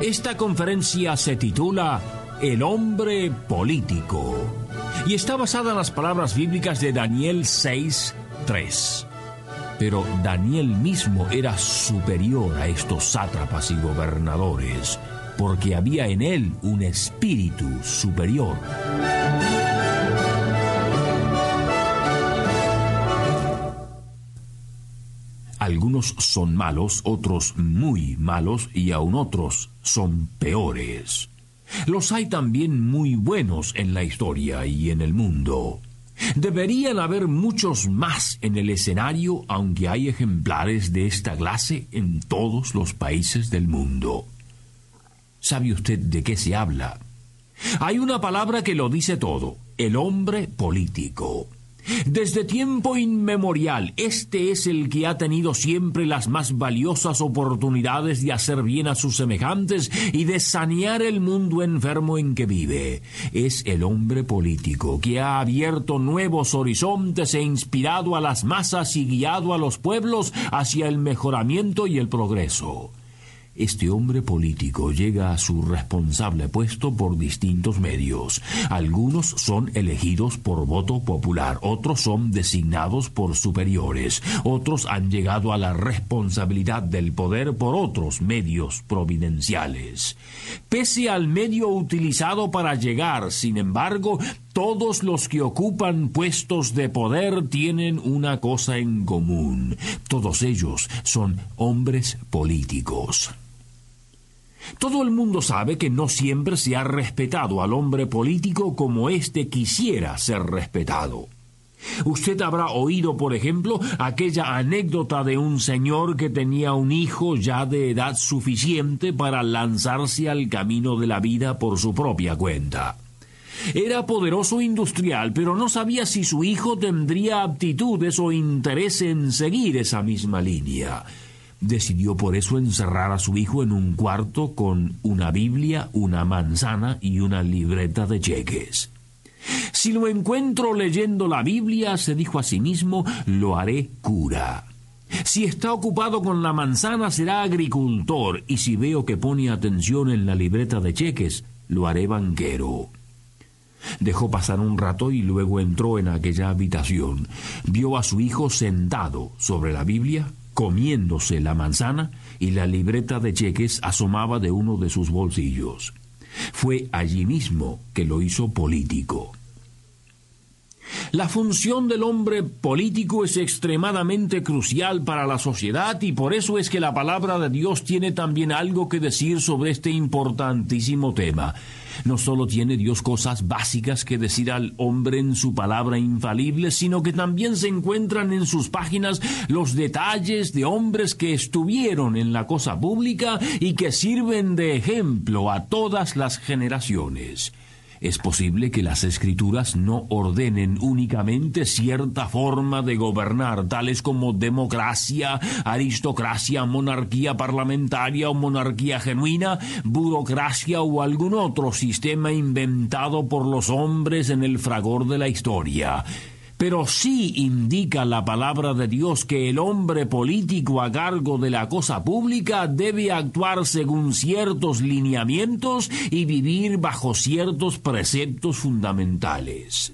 Esta conferencia se titula El hombre político y está basada en las palabras bíblicas de Daniel 6, 3. Pero Daniel mismo era superior a estos sátrapas y gobernadores, porque había en él un espíritu superior. Algunos son malos, otros muy malos y aún otros son peores. Los hay también muy buenos en la historia y en el mundo. Deberían haber muchos más en el escenario, aunque hay ejemplares de esta clase en todos los países del mundo. ¿Sabe usted de qué se habla? Hay una palabra que lo dice todo, el hombre político. Desde tiempo inmemorial, este es el que ha tenido siempre las más valiosas oportunidades de hacer bien a sus semejantes y de sanear el mundo enfermo en que vive. Es el hombre político que ha abierto nuevos horizontes e inspirado a las masas y guiado a los pueblos hacia el mejoramiento y el progreso. Este hombre político llega a su responsable puesto por distintos medios. Algunos son elegidos por voto popular, otros son designados por superiores, otros han llegado a la responsabilidad del poder por otros medios providenciales. Pese al medio utilizado para llegar, sin embargo, todos los que ocupan puestos de poder tienen una cosa en común. Todos ellos son hombres políticos. Todo el mundo sabe que no siempre se ha respetado al hombre político como éste quisiera ser respetado. Usted habrá oído, por ejemplo, aquella anécdota de un señor que tenía un hijo ya de edad suficiente para lanzarse al camino de la vida por su propia cuenta. Era poderoso industrial, pero no sabía si su hijo tendría aptitudes o interés en seguir esa misma línea. Decidió por eso encerrar a su hijo en un cuarto con una Biblia, una manzana y una libreta de cheques. Si lo encuentro leyendo la Biblia, se dijo a sí mismo, lo haré cura. Si está ocupado con la manzana, será agricultor, y si veo que pone atención en la libreta de cheques, lo haré banquero. Dejó pasar un rato y luego entró en aquella habitación. Vio a su hijo sentado sobre la Biblia, comiéndose la manzana y la libreta de cheques asomaba de uno de sus bolsillos. Fue allí mismo que lo hizo político. La función del hombre político es extremadamente crucial para la sociedad y por eso es que la palabra de Dios tiene también algo que decir sobre este importantísimo tema. No solo tiene Dios cosas básicas que decir al hombre en su palabra infalible, sino que también se encuentran en sus páginas los detalles de hombres que estuvieron en la cosa pública y que sirven de ejemplo a todas las generaciones. Es posible que las escrituras no ordenen únicamente cierta forma de gobernar, tales como democracia, aristocracia, monarquía parlamentaria o monarquía genuina, burocracia o algún otro sistema inventado por los hombres en el fragor de la historia pero sí indica la palabra de Dios que el hombre político a cargo de la cosa pública debe actuar según ciertos lineamientos y vivir bajo ciertos preceptos fundamentales.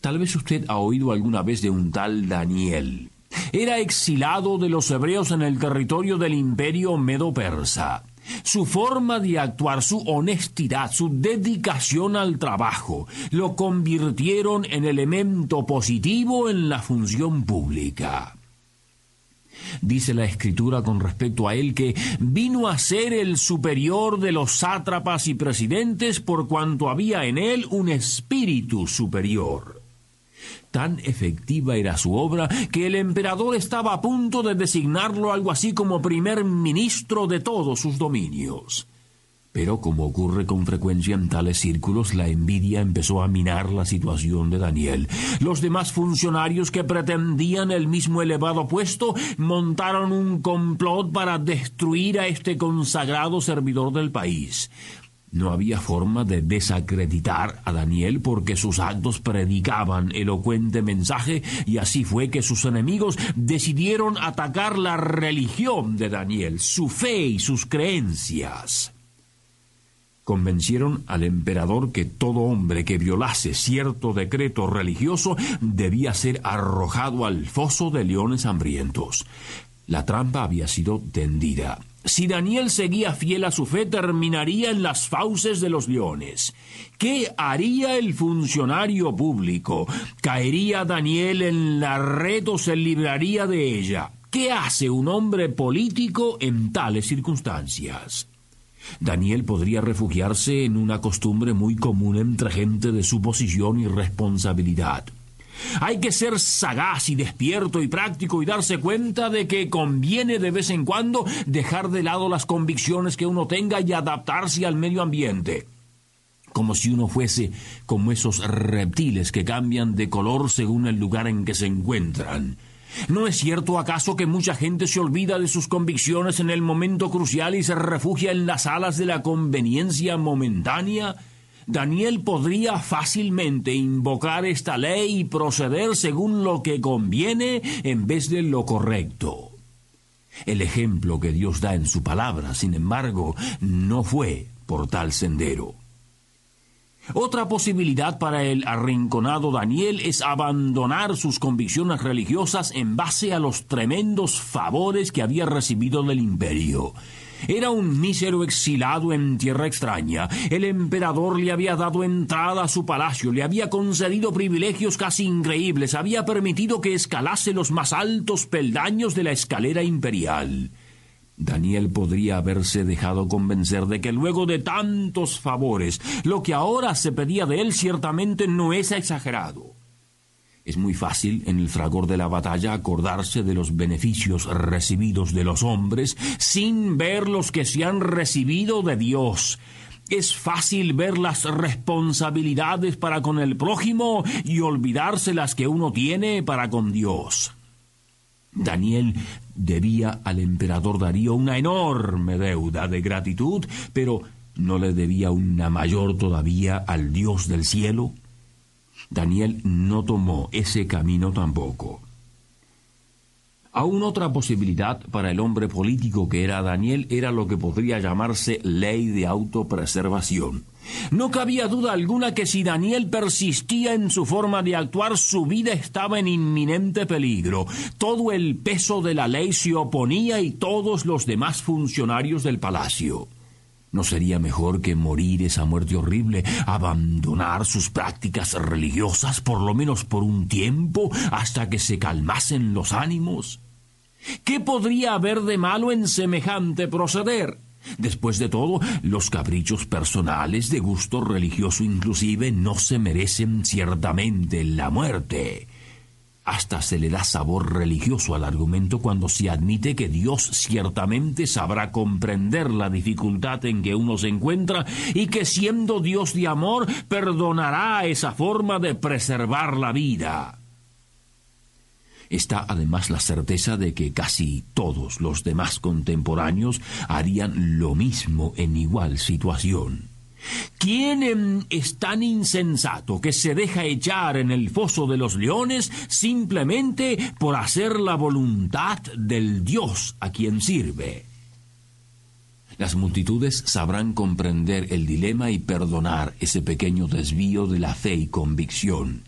Tal vez usted ha oído alguna vez de un tal Daniel. Era exilado de los hebreos en el territorio del imperio medo-persa. Su forma de actuar, su honestidad, su dedicación al trabajo, lo convirtieron en elemento positivo en la función pública. Dice la escritura con respecto a él que vino a ser el superior de los sátrapas y presidentes por cuanto había en él un espíritu superior. Tan efectiva era su obra que el emperador estaba a punto de designarlo algo así como primer ministro de todos sus dominios. Pero como ocurre con frecuencia en tales círculos, la envidia empezó a minar la situación de Daniel. Los demás funcionarios que pretendían el mismo elevado puesto montaron un complot para destruir a este consagrado servidor del país. No había forma de desacreditar a Daniel porque sus actos predicaban elocuente mensaje y así fue que sus enemigos decidieron atacar la religión de Daniel, su fe y sus creencias convencieron al emperador que todo hombre que violase cierto decreto religioso debía ser arrojado al foso de leones hambrientos. La trampa había sido tendida. Si Daniel seguía fiel a su fe, terminaría en las fauces de los leones. ¿Qué haría el funcionario público? ¿Caería Daniel en la red o se libraría de ella? ¿Qué hace un hombre político en tales circunstancias? Daniel podría refugiarse en una costumbre muy común entre gente de su posición y responsabilidad. Hay que ser sagaz y despierto y práctico y darse cuenta de que conviene de vez en cuando dejar de lado las convicciones que uno tenga y adaptarse al medio ambiente. Como si uno fuese como esos reptiles que cambian de color según el lugar en que se encuentran. ¿No es cierto acaso que mucha gente se olvida de sus convicciones en el momento crucial y se refugia en las alas de la conveniencia momentánea? Daniel podría fácilmente invocar esta ley y proceder según lo que conviene en vez de lo correcto. El ejemplo que Dios da en su palabra, sin embargo, no fue por tal sendero. Otra posibilidad para el arrinconado Daniel es abandonar sus convicciones religiosas en base a los tremendos favores que había recibido del imperio. Era un mísero exilado en tierra extraña. El emperador le había dado entrada a su palacio, le había concedido privilegios casi increíbles, había permitido que escalase los más altos peldaños de la escalera imperial. Daniel podría haberse dejado convencer de que luego de tantos favores, lo que ahora se pedía de él ciertamente no es exagerado. Es muy fácil en el fragor de la batalla acordarse de los beneficios recibidos de los hombres sin ver los que se han recibido de Dios. Es fácil ver las responsabilidades para con el prójimo y olvidarse las que uno tiene para con Dios. Daniel debía al emperador Darío una enorme deuda de gratitud, pero ¿no le debía una mayor todavía al Dios del cielo? Daniel no tomó ese camino tampoco. Aún otra posibilidad para el hombre político que era Daniel era lo que podría llamarse ley de autopreservación. No cabía duda alguna que si Daniel persistía en su forma de actuar, su vida estaba en inminente peligro. Todo el peso de la ley se oponía y todos los demás funcionarios del palacio. ¿No sería mejor que morir esa muerte horrible, abandonar sus prácticas religiosas por lo menos por un tiempo hasta que se calmasen los ánimos? ¿Qué podría haber de malo en semejante proceder? Después de todo, los caprichos personales de gusto religioso inclusive no se merecen ciertamente la muerte. Hasta se le da sabor religioso al argumento cuando se admite que Dios ciertamente sabrá comprender la dificultad en que uno se encuentra y que siendo Dios de amor perdonará esa forma de preservar la vida. Está además la certeza de que casi todos los demás contemporáneos harían lo mismo en igual situación. ¿Quién es tan insensato que se deja echar en el foso de los leones simplemente por hacer la voluntad del Dios a quien sirve? Las multitudes sabrán comprender el dilema y perdonar ese pequeño desvío de la fe y convicción.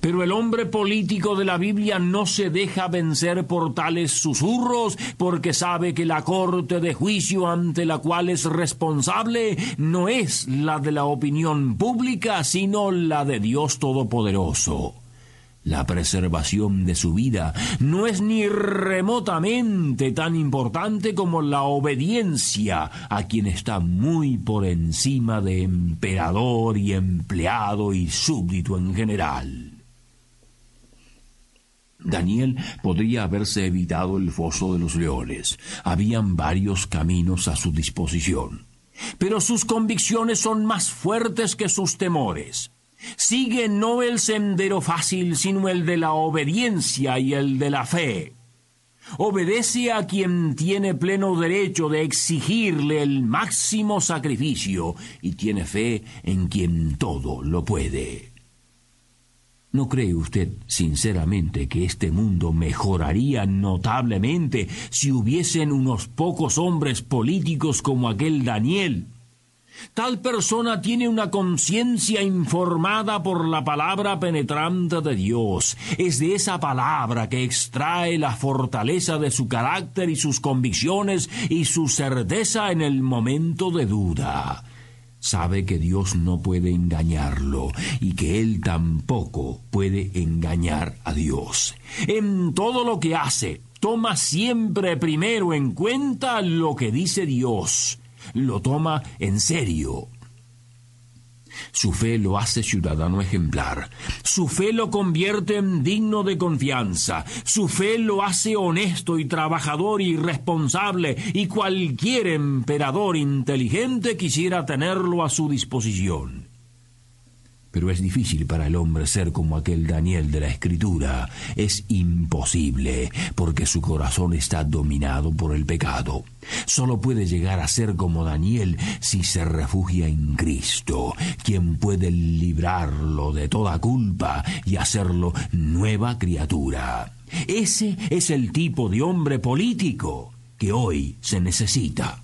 Pero el hombre político de la Biblia no se deja vencer por tales susurros porque sabe que la corte de juicio ante la cual es responsable no es la de la opinión pública, sino la de Dios Todopoderoso. La preservación de su vida no es ni remotamente tan importante como la obediencia a quien está muy por encima de emperador y empleado y súbdito en general. Daniel podría haberse evitado el foso de los leones. Habían varios caminos a su disposición. pero sus convicciones son más fuertes que sus temores. Sigue no el sendero fácil, sino el de la obediencia y el de la fe. Obedece a quien tiene pleno derecho de exigirle el máximo sacrificio y tiene fe en quien todo lo puede. ¿No cree usted sinceramente que este mundo mejoraría notablemente si hubiesen unos pocos hombres políticos como aquel Daniel? Tal persona tiene una conciencia informada por la palabra penetrante de Dios. Es de esa palabra que extrae la fortaleza de su carácter y sus convicciones y su certeza en el momento de duda. Sabe que Dios no puede engañarlo y que Él tampoco puede engañar a Dios. En todo lo que hace, toma siempre primero en cuenta lo que dice Dios lo toma en serio. Su fe lo hace ciudadano ejemplar. Su fe lo convierte en digno de confianza. Su fe lo hace honesto y trabajador y responsable, y cualquier emperador inteligente quisiera tenerlo a su disposición. Pero es difícil para el hombre ser como aquel Daniel de la Escritura. Es imposible, porque su corazón está dominado por el pecado. Solo puede llegar a ser como Daniel si se refugia en Cristo, quien puede librarlo de toda culpa y hacerlo nueva criatura. Ese es el tipo de hombre político que hoy se necesita.